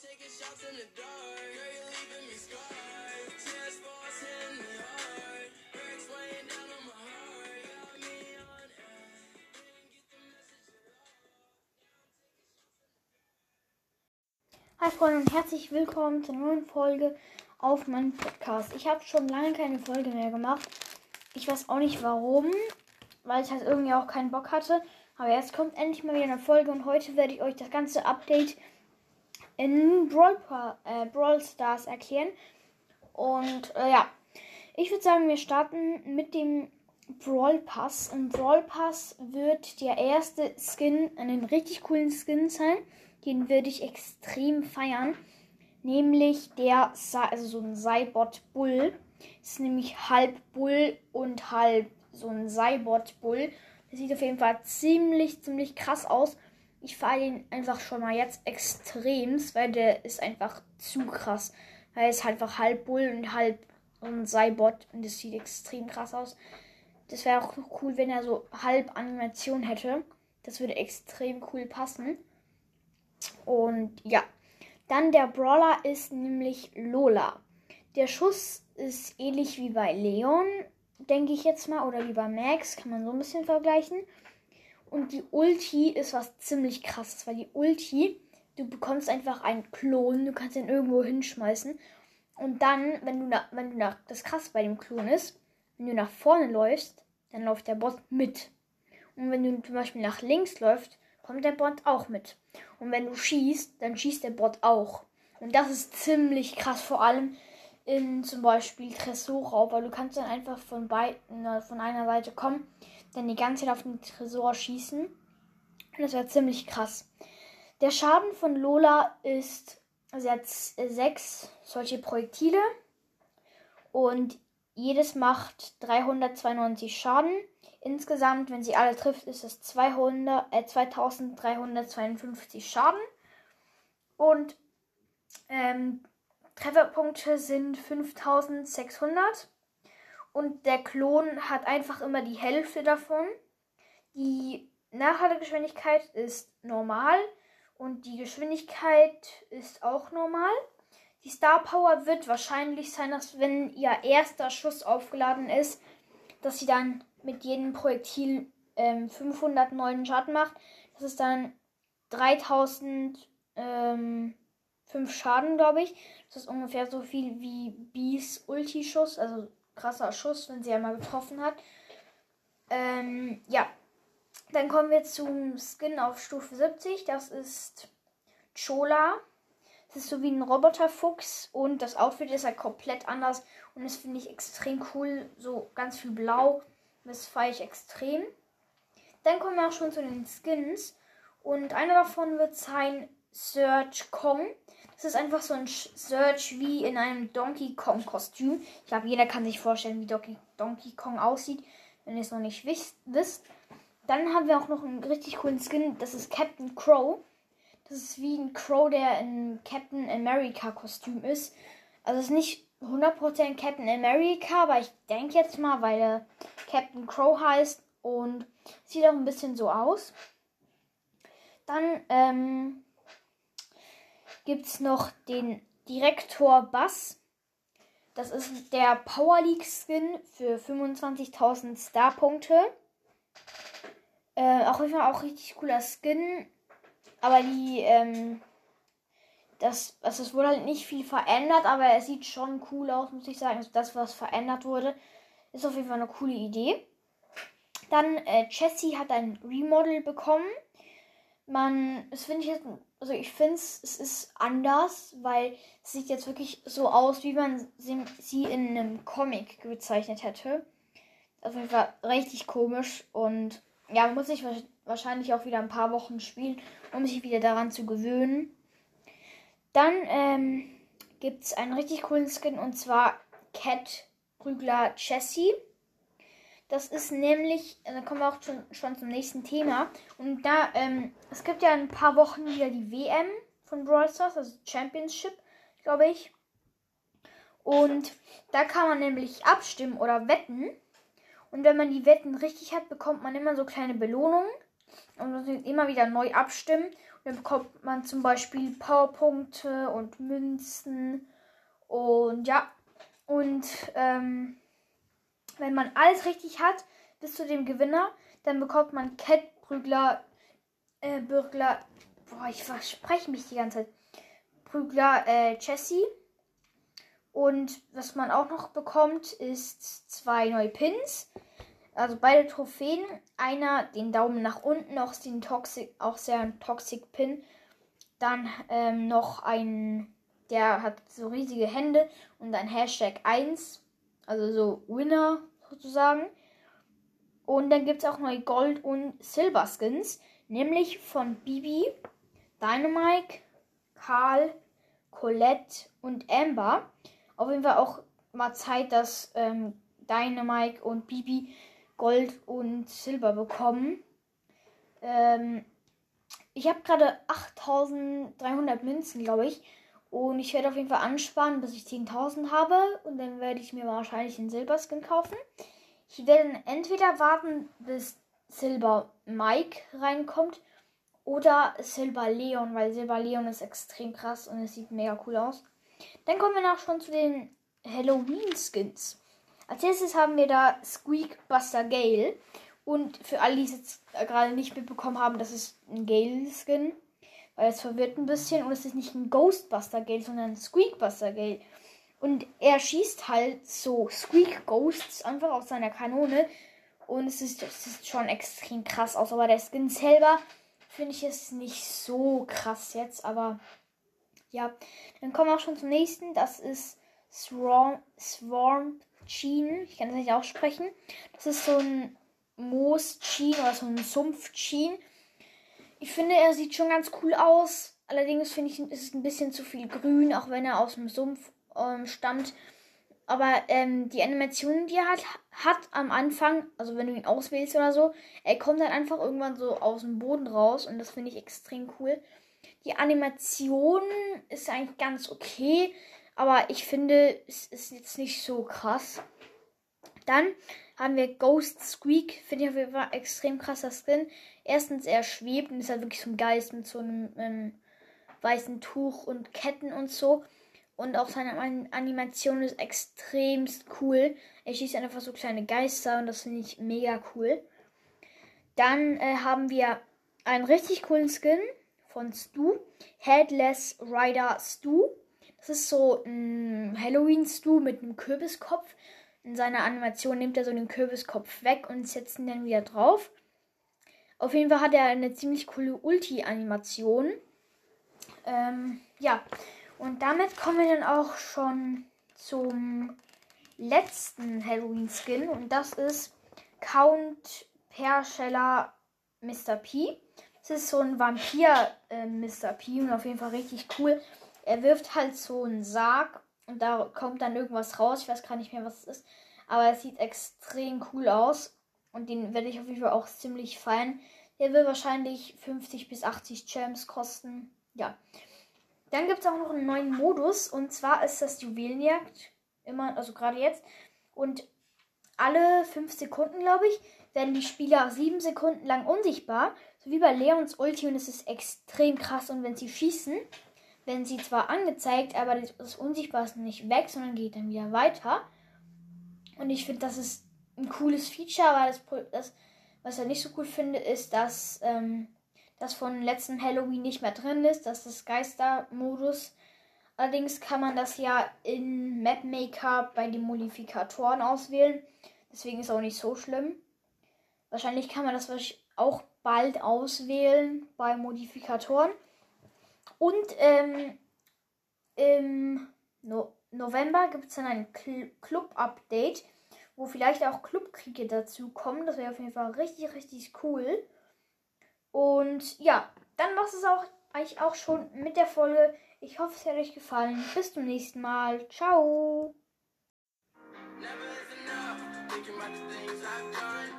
Hi Freunde und herzlich willkommen zur neuen Folge auf meinem Podcast. Ich habe schon lange keine Folge mehr gemacht. Ich weiß auch nicht warum, weil ich halt irgendwie auch keinen Bock hatte. Aber jetzt kommt endlich mal wieder eine Folge und heute werde ich euch das ganze Update in Brawl, äh, Brawl Stars erklären. Und äh, ja, ich würde sagen, wir starten mit dem Brawl Pass. Im Brawl Pass wird der erste Skin, einen richtig coolen Skin sein. Den würde ich extrem feiern. Nämlich der, Sa- also so ein Cybot Bull. Ist nämlich halb Bull und halb so ein Cybot Bull. Das sieht auf jeden Fall ziemlich, ziemlich krass aus. Ich feiere ihn einfach schon mal jetzt extremst, weil der ist einfach zu krass. Er ist halt einfach halb Bull und halb ein Cybot und das sieht extrem krass aus. Das wäre auch cool, wenn er so halb Animation hätte. Das würde extrem cool passen. Und ja, dann der Brawler ist nämlich Lola. Der Schuss ist ähnlich wie bei Leon, denke ich jetzt mal, oder wie bei Max, kann man so ein bisschen vergleichen. Und die Ulti ist was ziemlich krasses, weil die Ulti, du bekommst einfach einen Klon, du kannst ihn irgendwo hinschmeißen. Und dann, wenn du nach, wenn du nach, das krass bei dem Klon ist, wenn du nach vorne läufst, dann läuft der Bot mit. Und wenn du zum Beispiel nach links läufst, kommt der Bot auch mit. Und wenn du schießt, dann schießt der Bot auch. Und das ist ziemlich krass, vor allem in zum Beispiel Tresorraub, weil du kannst dann einfach von beiden, äh, von einer Seite kommen, dann die ganze Zeit auf den Tresor schießen. Und das wäre ziemlich krass. Der Schaden von Lola ist, sie hat s- äh, sechs solche Projektile und jedes macht 392 Schaden. Insgesamt, wenn sie alle trifft, ist es 200, äh, 2352 Schaden. Und ähm, Trefferpunkte sind 5600. Und der Klon hat einfach immer die Hälfte davon. Die Nachladegeschwindigkeit ist normal und die Geschwindigkeit ist auch normal. Die Star Power wird wahrscheinlich sein, dass wenn ihr erster Schuss aufgeladen ist, dass sie dann mit jedem Projektil ähm, 509 Schaden macht. Das ist dann 3000 ähm, 5 Schaden, glaube ich. Das ist ungefähr so viel wie Bees Ulti-Schuss, also krasser Schuss, wenn sie einmal getroffen hat. Ähm, ja. Dann kommen wir zum Skin auf Stufe 70. Das ist Chola. Das ist so wie ein Roboterfuchs und das Outfit ist halt komplett anders und das finde ich extrem cool. So ganz viel Blau. Das feiere ich extrem. Dann kommen wir auch schon zu den Skins und einer davon wird sein Search Kong. Das ist einfach so ein Search wie in einem Donkey Kong Kostüm. Ich glaube, jeder kann sich vorstellen, wie Donkey, Kong aussieht, wenn ihr es noch nicht wisst. wisst. Dann haben wir auch noch einen richtig coolen Skin. Das ist Captain Crow. Das ist wie ein Crow, der in Captain America Kostüm ist. Also es ist nicht 100% Captain America, aber ich denke jetzt mal, weil er Captain Crow heißt und sieht auch ein bisschen so aus. Dann ähm, gibt es noch den Direktor Bass. Das ist der Power League Skin für 25.000 Star-Punkte. Äh, auch Fall auch richtig cooler Skin. Aber die, ähm, das, also es wurde halt nicht viel verändert, aber er sieht schon cool aus, muss ich sagen. Also das, was verändert wurde, ist auf jeden Fall eine coole Idee. Dann, äh, Jessie hat ein Remodel bekommen. Man, das finde ich jetzt, also ich finde es, es ist anders, weil es sieht jetzt wirklich so aus, wie man sie, in einem Comic gezeichnet hätte. Auf jeden Fall richtig komisch und ja, muss ich wa- wahrscheinlich auch wieder ein paar Wochen spielen, um sich wieder daran zu gewöhnen. Dann ähm, gibt es einen richtig coolen Skin und zwar Cat Prügler Jessie. Das ist nämlich, äh, da kommen wir auch schon, schon zum nächsten Thema. Und da, ähm, es gibt ja in ein paar Wochen wieder die WM von Brawl Stars, also Championship, glaube ich. Und da kann man nämlich abstimmen oder wetten. Und wenn man die Wetten richtig hat, bekommt man immer so kleine Belohnungen. Und man muss immer wieder neu abstimmen. Dann bekommt man zum Beispiel Powerpunkte und Münzen. Und ja, und ähm, wenn man alles richtig hat, bis zu dem Gewinner, dann bekommt man Kettprügler, äh, Bürgler, boah, ich verspreche mich die ganze Zeit, Prügler, äh, Jessie. Und was man auch noch bekommt, ist zwei neue Pins. Also beide Trophäen. Einer den Daumen nach unten, auch, den Toxic, auch sehr ein Toxic Pin. Dann ähm, noch ein, der hat so riesige Hände und ein Hashtag 1. Also so Winner sozusagen. Und dann gibt es auch neue Gold- und Silber-Skins. Nämlich von Bibi, Dynamite, Karl, Colette und Amber. Auf jeden Fall auch mal Zeit, dass ähm, Dynamite und Bibi Gold und Silber bekommen. Ähm, ich habe gerade 8300 Münzen, glaube ich. Und ich werde auf jeden Fall ansparen, bis ich 10.000 habe. Und dann werde ich mir wahrscheinlich einen Silberskin kaufen. Ich werde entweder warten, bis Silber Mike reinkommt. Oder Silber Leon, weil Silber Leon ist extrem krass und es sieht mega cool aus. Dann kommen wir noch schon zu den Halloween-Skins. Als erstes haben wir da Squeak Buster Gale. Und für alle, die es jetzt gerade nicht mitbekommen haben, das ist ein Gale-Skin. Weil es verwirrt ein bisschen und es ist nicht ein Ghostbuster Gale, sondern ein Squeak Buster Gale. Und er schießt halt so Squeak Ghosts einfach aus seiner Kanone. Und es ist, es ist schon extrem krass aus. Aber der Skin selber finde ich es nicht so krass jetzt. Aber ja, dann kommen wir auch schon zum nächsten. Das ist Swarm, Swarm Sheen. Ich kann das nicht aussprechen. Das ist so ein Moos Sheen oder so ein Sumpf Sheen. Ich finde, er sieht schon ganz cool aus. Allerdings finde ich, ist es ein bisschen zu viel grün, auch wenn er aus dem Sumpf ähm, stammt. Aber ähm, die Animation, die er hat, hat am Anfang, also wenn du ihn auswählst oder so, er kommt dann einfach irgendwann so aus dem Boden raus und das finde ich extrem cool. Die Animation ist eigentlich ganz okay, aber ich finde, es ist jetzt nicht so krass. Dann haben wir Ghost Squeak. Finde ich auf jeden Fall extrem krasser Skin. Erstens, er schwebt und ist halt wirklich so ein Geist mit so einem ähm, weißen Tuch und Ketten und so. Und auch seine Animation ist extremst cool. Er schießt einfach so kleine Geister und das finde ich mega cool. Dann äh, haben wir einen richtig coolen Skin von Stu. Headless Rider Stu. Das ist so ein Halloween-Stu mit einem Kürbiskopf. In seiner Animation nimmt er so den Kürbiskopf weg und setzt ihn dann wieder drauf. Auf jeden Fall hat er eine ziemlich coole Ulti-Animation. Ähm, ja, und damit kommen wir dann auch schon zum letzten Halloween-Skin. Und das ist Count Perscheller Mr. P. Das ist so ein Vampir äh, Mr. P und auf jeden Fall richtig cool. Er wirft halt so einen Sarg und da kommt dann irgendwas raus. Ich weiß gar nicht mehr, was es ist. Aber es sieht extrem cool aus. Und den werde ich auf jeden Fall auch ziemlich feiern. Der will wahrscheinlich 50 bis 80 Gems kosten. Ja. Dann gibt es auch noch einen neuen Modus. Und zwar ist das Juwelenjagd. Immer, also gerade jetzt. Und alle 5 Sekunden, glaube ich, werden die Spieler 7 Sekunden lang unsichtbar. So wie bei Leons Ulti. Und es ist extrem krass. Und wenn sie schießen, werden sie zwar angezeigt, aber das Unsichtbar ist nicht weg, sondern geht dann wieder weiter. Und ich finde, das ist ein cooles Feature, weil das, das was ich nicht so cool finde, ist, dass ähm, das von letzten Halloween nicht mehr drin ist. Das ist Geister-Modus. Allerdings kann man das ja in Mapmaker bei den Modifikatoren auswählen. Deswegen ist auch nicht so schlimm. Wahrscheinlich kann man das auch bald auswählen bei Modifikatoren. Und ähm, im no November gibt es dann ein Cl Club-Update, wo vielleicht auch Clubkriege dazu kommen. Das wäre auf jeden Fall richtig, richtig cool. Und ja, dann war es auch eigentlich auch schon mit der Folge. Ich hoffe, es hat euch gefallen. Bis zum nächsten Mal. Ciao. Feel your touch.